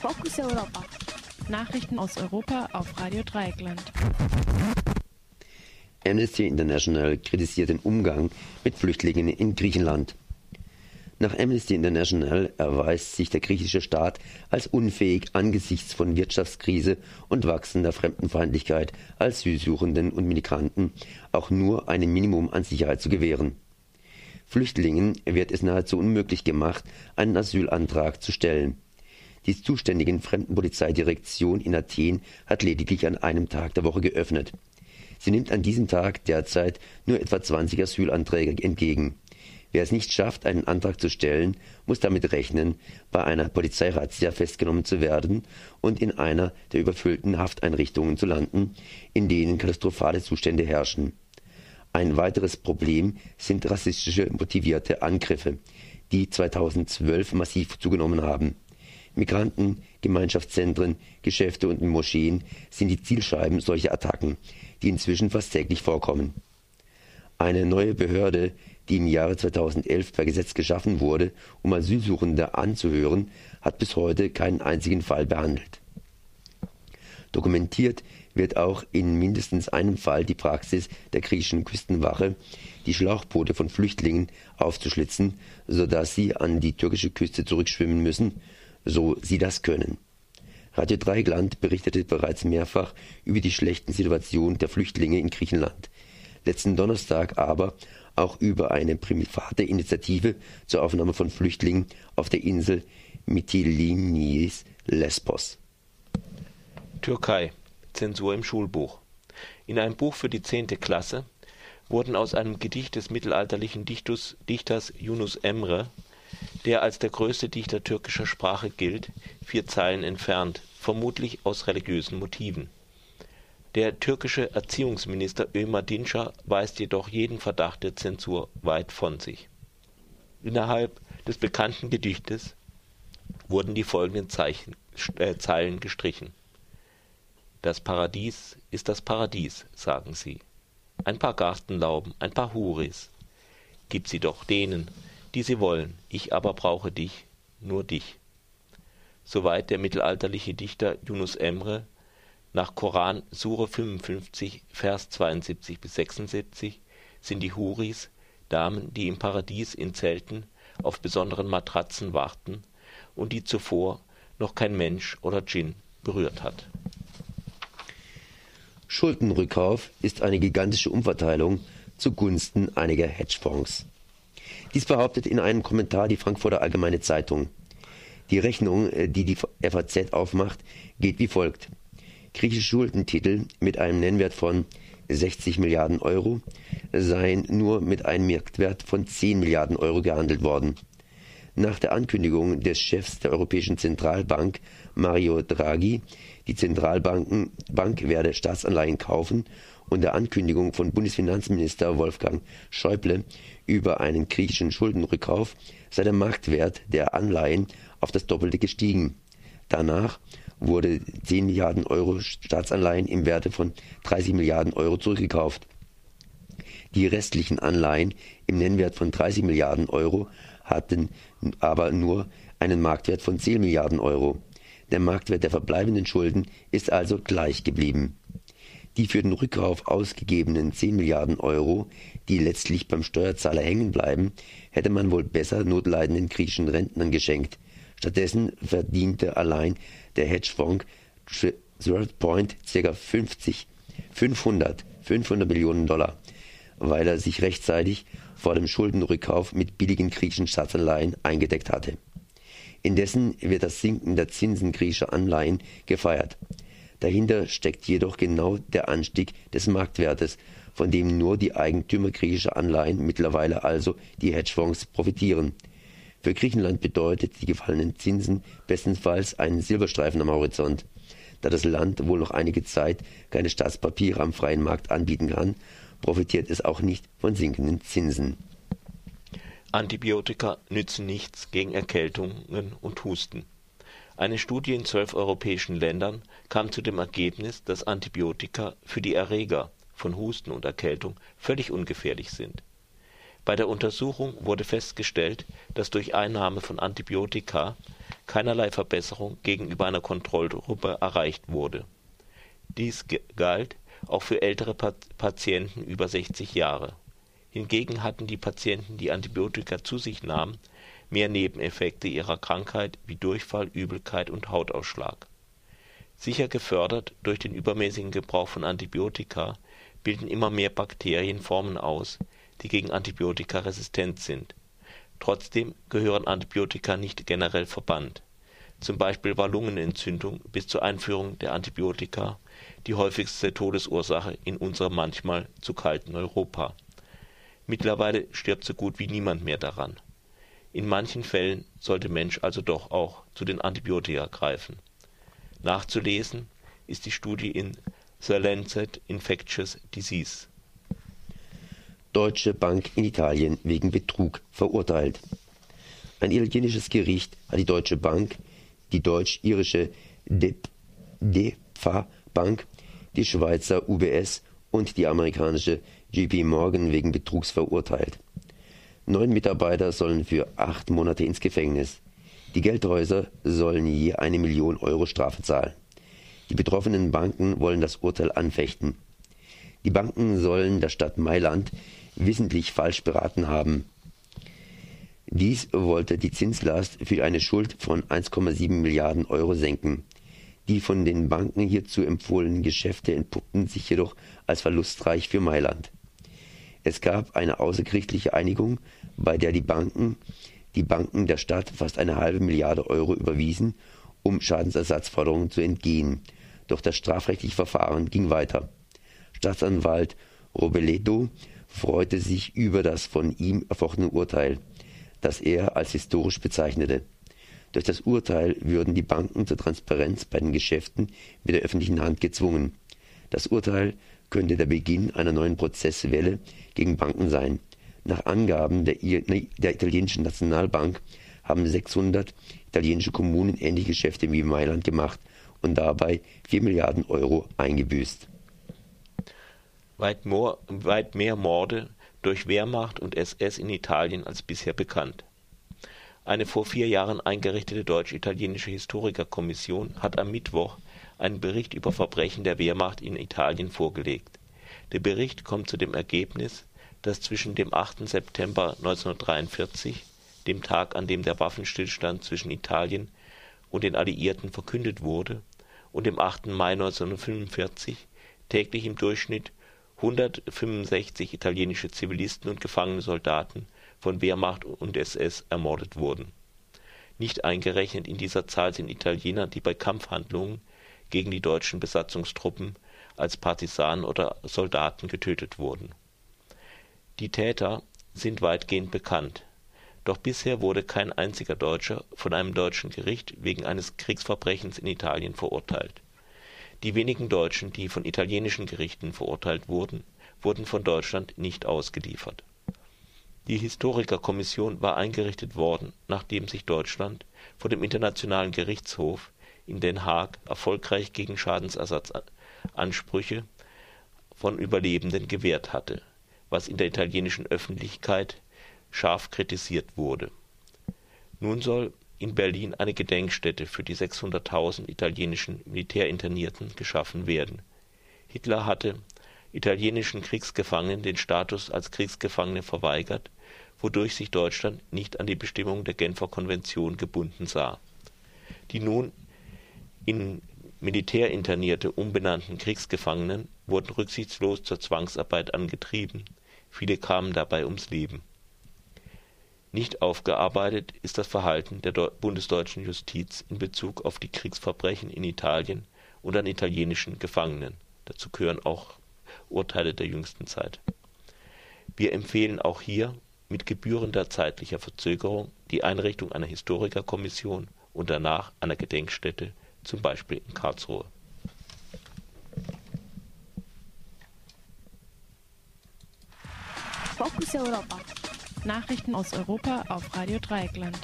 Fokus Europa. Nachrichten aus Europa auf Radio Dreieckland. Amnesty International kritisiert den Umgang mit Flüchtlingen in Griechenland. Nach Amnesty International erweist sich der griechische Staat als unfähig angesichts von Wirtschaftskrise und wachsender Fremdenfeindlichkeit Asylsuchenden und Migranten auch nur ein Minimum an Sicherheit zu gewähren. Flüchtlingen wird es nahezu unmöglich gemacht, einen Asylantrag zu stellen. Die zuständige Fremdenpolizeidirektion in Athen hat lediglich an einem Tag der Woche geöffnet. Sie nimmt an diesem Tag derzeit nur etwa 20 Asylanträge entgegen. Wer es nicht schafft, einen Antrag zu stellen, muss damit rechnen, bei einer Polizeirazzia festgenommen zu werden und in einer der überfüllten Hafteinrichtungen zu landen, in denen katastrophale Zustände herrschen. Ein weiteres Problem sind rassistische motivierte Angriffe, die 2012 massiv zugenommen haben. Migranten, Gemeinschaftszentren, Geschäfte und Moscheen sind die Zielscheiben solcher Attacken, die inzwischen fast täglich vorkommen. Eine neue Behörde, die im Jahre 2011 per Gesetz geschaffen wurde, um Asylsuchende anzuhören, hat bis heute keinen einzigen Fall behandelt. Dokumentiert wird auch in mindestens einem Fall die Praxis der griechischen Küstenwache, die Schlauchboote von Flüchtlingen aufzuschlitzen, sodass sie an die türkische Küste zurückschwimmen müssen, so sie das können. Radio Dreigland berichtete bereits mehrfach über die schlechten Situationen der Flüchtlinge in Griechenland. Letzten Donnerstag aber auch über eine private Initiative zur Aufnahme von Flüchtlingen auf der Insel Mytiliniis Lesbos. Türkei. Zensur im Schulbuch. In einem Buch für die zehnte Klasse wurden aus einem Gedicht des mittelalterlichen Dichtus, Dichters Yunus Emre, der als der größte Dichter türkischer Sprache gilt, vier Zeilen entfernt, vermutlich aus religiösen Motiven. Der türkische Erziehungsminister Ömer Dinçer weist jedoch jeden Verdacht der Zensur weit von sich. Innerhalb des bekannten Gedichtes wurden die folgenden Zeichen, äh, Zeilen gestrichen das Paradies ist das Paradies, sagen sie. Ein paar Gartenlauben, ein paar Huris. Gib sie doch denen, die sie wollen, ich aber brauche dich, nur dich. Soweit der mittelalterliche Dichter Yunus Emre nach Koran Sure 55, Vers 72 bis 76 sind die Huris Damen, die im Paradies in Zelten auf besonderen Matratzen warten und die zuvor noch kein Mensch oder Djinn berührt hat. Schuldenrückkauf ist eine gigantische Umverteilung zugunsten einiger Hedgefonds. Dies behauptet in einem Kommentar die Frankfurter Allgemeine Zeitung. Die Rechnung, äh, die die FAZ aufmacht, geht wie folgt. Griechische Schuldentitel mit einem Nennwert von 60 Milliarden Euro seien nur mit einem Marktwert von 10 Milliarden Euro gehandelt worden. Nach der Ankündigung des Chefs der Europäischen Zentralbank, Mario Draghi, die Zentralbank werde Staatsanleihen kaufen und der Ankündigung von Bundesfinanzminister Wolfgang Schäuble über einen griechischen Schuldenrückkauf sei der Marktwert der Anleihen auf das Doppelte gestiegen. Danach wurde 10 Milliarden Euro Staatsanleihen im Werte von 30 Milliarden Euro zurückgekauft. Die restlichen Anleihen im Nennwert von 30 Milliarden Euro hatten aber nur einen Marktwert von 10 Milliarden Euro. Der Marktwert der verbleibenden Schulden ist also gleich geblieben. Die für den Rückkauf ausgegebenen 10 Milliarden Euro, die letztlich beim Steuerzahler hängen bleiben, hätte man wohl besser notleidenden griechischen Rentnern geschenkt. Stattdessen verdiente allein der Hedgefonds Third Point ca. 50, 500, 500 Millionen Dollar, weil er sich rechtzeitig vor dem Schuldenrückkauf mit billigen griechischen Staatsanleihen eingedeckt hatte Indessen wird das Sinken der Zinsen griechischer Anleihen gefeiert. Dahinter steckt jedoch genau der Anstieg des Marktwertes, von dem nur die Eigentümer griechischer Anleihen, mittlerweile also die Hedgefonds, profitieren. Für Griechenland bedeutet die gefallenen Zinsen bestenfalls einen Silberstreifen am Horizont. Da das Land wohl noch einige Zeit keine Staatspapiere am freien Markt anbieten kann, profitiert es auch nicht von sinkenden Zinsen Antibiotika nützen nichts gegen Erkältungen und Husten. Eine Studie in zwölf europäischen Ländern kam zu dem Ergebnis, dass Antibiotika für die Erreger von Husten und Erkältung völlig ungefährlich sind. Bei der Untersuchung wurde festgestellt, dass durch Einnahme von Antibiotika keinerlei Verbesserung gegenüber einer Kontrollgruppe erreicht wurde. Dies galt auch für ältere Patienten über 60 Jahre. Hingegen hatten die Patienten, die Antibiotika zu sich nahmen, mehr Nebeneffekte ihrer Krankheit wie Durchfall, Übelkeit und Hautausschlag. Sicher gefördert durch den übermäßigen Gebrauch von Antibiotika bilden immer mehr Bakterien Formen aus, die gegen Antibiotika resistent sind. Trotzdem gehören Antibiotika nicht generell verbannt. Zum Beispiel war Lungenentzündung bis zur Einführung der Antibiotika die häufigste Todesursache in unserem manchmal zu kalten Europa. Mittlerweile stirbt so gut wie niemand mehr daran. In manchen Fällen sollte Mensch also doch auch zu den Antibiotika greifen. Nachzulesen ist die Studie in The Lancet Infectious Disease. Deutsche Bank in Italien wegen Betrug verurteilt. Ein italienisches Gericht hat die Deutsche Bank, die deutsch-irische DEFA Bank, die Schweizer UBS und die amerikanische JP Morgan wegen Betrugs verurteilt. Neun Mitarbeiter sollen für acht Monate ins Gefängnis. Die Geldhäuser sollen je eine Million Euro Strafe zahlen. Die betroffenen Banken wollen das Urteil anfechten. Die Banken sollen der Stadt Mailand wissentlich falsch beraten haben. Dies wollte die Zinslast für eine Schuld von 1,7 Milliarden Euro senken. Die von den Banken hierzu empfohlenen Geschäfte entpuppten sich jedoch als verlustreich für Mailand. Es gab eine außergerichtliche Einigung, bei der die Banken, die Banken der Stadt fast eine halbe Milliarde Euro überwiesen, um Schadensersatzforderungen zu entgehen. Doch das strafrechtliche Verfahren ging weiter. Staatsanwalt Robeledo freute sich über das von ihm erfochtene Urteil, das er als historisch bezeichnete. Durch das Urteil würden die Banken zur Transparenz bei den Geschäften mit der öffentlichen Hand gezwungen. Das Urteil könnte der Beginn einer neuen Prozesswelle gegen Banken sein. Nach Angaben der, der italienischen Nationalbank haben 600 italienische Kommunen ähnliche Geschäfte wie Mailand gemacht und dabei 4 Milliarden Euro eingebüßt. Weit, weit mehr Morde durch Wehrmacht und SS in Italien als bisher bekannt. Eine vor vier Jahren eingerichtete deutsch-italienische Historikerkommission hat am Mittwoch einen Bericht über Verbrechen der Wehrmacht in Italien vorgelegt. Der Bericht kommt zu dem Ergebnis, dass zwischen dem 8. September 1943, dem Tag, an dem der Waffenstillstand zwischen Italien und den Alliierten verkündet wurde, und dem 8. Mai 1945 täglich im Durchschnitt 165 italienische Zivilisten und gefangene Soldaten von Wehrmacht und SS ermordet wurden. Nicht eingerechnet in dieser Zahl sind Italiener, die bei Kampfhandlungen gegen die deutschen Besatzungstruppen als Partisanen oder Soldaten getötet wurden. Die Täter sind weitgehend bekannt, doch bisher wurde kein einziger Deutscher von einem deutschen Gericht wegen eines Kriegsverbrechens in Italien verurteilt. Die wenigen Deutschen, die von italienischen Gerichten verurteilt wurden, wurden von Deutschland nicht ausgeliefert. Die Historikerkommission war eingerichtet worden, nachdem sich Deutschland vor dem Internationalen Gerichtshof in Den Haag erfolgreich gegen Schadensersatzansprüche von Überlebenden gewehrt hatte, was in der italienischen Öffentlichkeit scharf kritisiert wurde. Nun soll in Berlin eine Gedenkstätte für die 600.000 italienischen Militärinternierten geschaffen werden. Hitler hatte italienischen Kriegsgefangenen den Status als Kriegsgefangene verweigert, wodurch sich Deutschland nicht an die Bestimmungen der Genfer Konvention gebunden sah. Die nun in Militärinternierte umbenannten Kriegsgefangenen wurden rücksichtslos zur Zwangsarbeit angetrieben, viele kamen dabei ums Leben nicht aufgearbeitet ist das Verhalten der bundesdeutschen Justiz in Bezug auf die Kriegsverbrechen in Italien und an italienischen Gefangenen. Dazu gehören auch Urteile der jüngsten Zeit. Wir empfehlen auch hier mit gebührender zeitlicher Verzögerung die Einrichtung einer Historikerkommission und danach einer Gedenkstätte, zum Beispiel in Karlsruhe. Fokus Europa. Nachrichten aus Europa auf Radio Dreieckland.